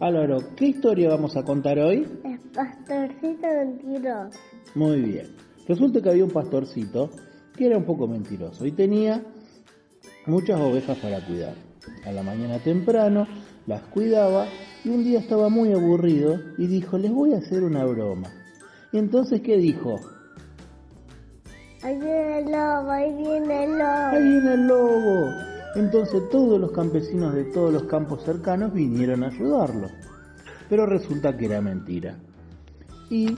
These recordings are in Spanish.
Álvaro, ¿qué historia vamos a contar hoy? El pastorcito mentiroso. Muy bien. Resulta que había un pastorcito que era un poco mentiroso y tenía muchas ovejas para cuidar. A la mañana temprano las cuidaba y un día estaba muy aburrido y dijo, les voy a hacer una broma. Y entonces, ¿qué dijo? Ahí viene el lobo, ahí viene el lobo. Ahí viene el lobo. Entonces todos los campesinos de todos los campos cercanos vinieron a ayudarlo. Pero resulta que era mentira. Y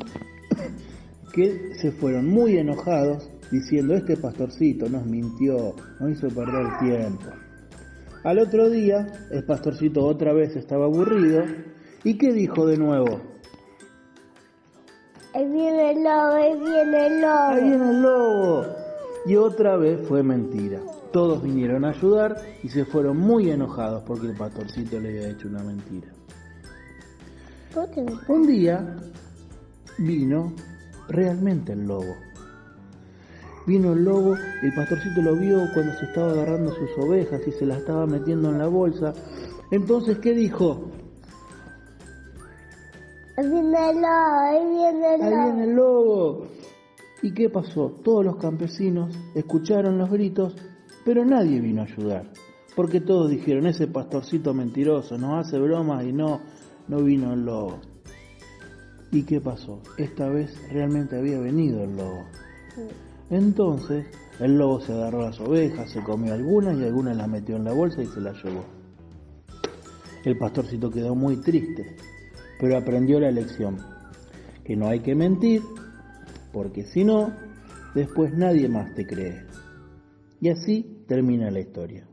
que se fueron muy enojados diciendo, este pastorcito nos mintió, nos hizo perder tiempo. Al otro día, el pastorcito otra vez estaba aburrido. ¿Y qué dijo de nuevo? Ahí viene el lobo, ahí viene el lobo. Ahí viene el lobo. Y otra vez fue mentira. Todos vinieron a ayudar y se fueron muy enojados porque el pastorcito le había hecho una mentira. ¿Por qué me- Un día vino realmente el lobo. Vino el lobo, el pastorcito lo vio cuando se estaba agarrando sus ovejas y se las estaba metiendo en la bolsa. Entonces, ¿qué dijo? Ahí viene el lobo, ahí viene el Ahí lobo. viene el lobo. ¿Y qué pasó? Todos los campesinos escucharon los gritos, pero nadie vino a ayudar. Porque todos dijeron, ese pastorcito mentiroso nos hace bromas y no, no vino el lobo. ¿Y qué pasó? Esta vez realmente había venido el lobo. Entonces, el lobo se agarró las ovejas, se comió algunas y algunas las metió en la bolsa y se las llevó. El pastorcito quedó muy triste, pero aprendió la lección, que no hay que mentir, porque si no, después nadie más te cree. Y así termina la historia.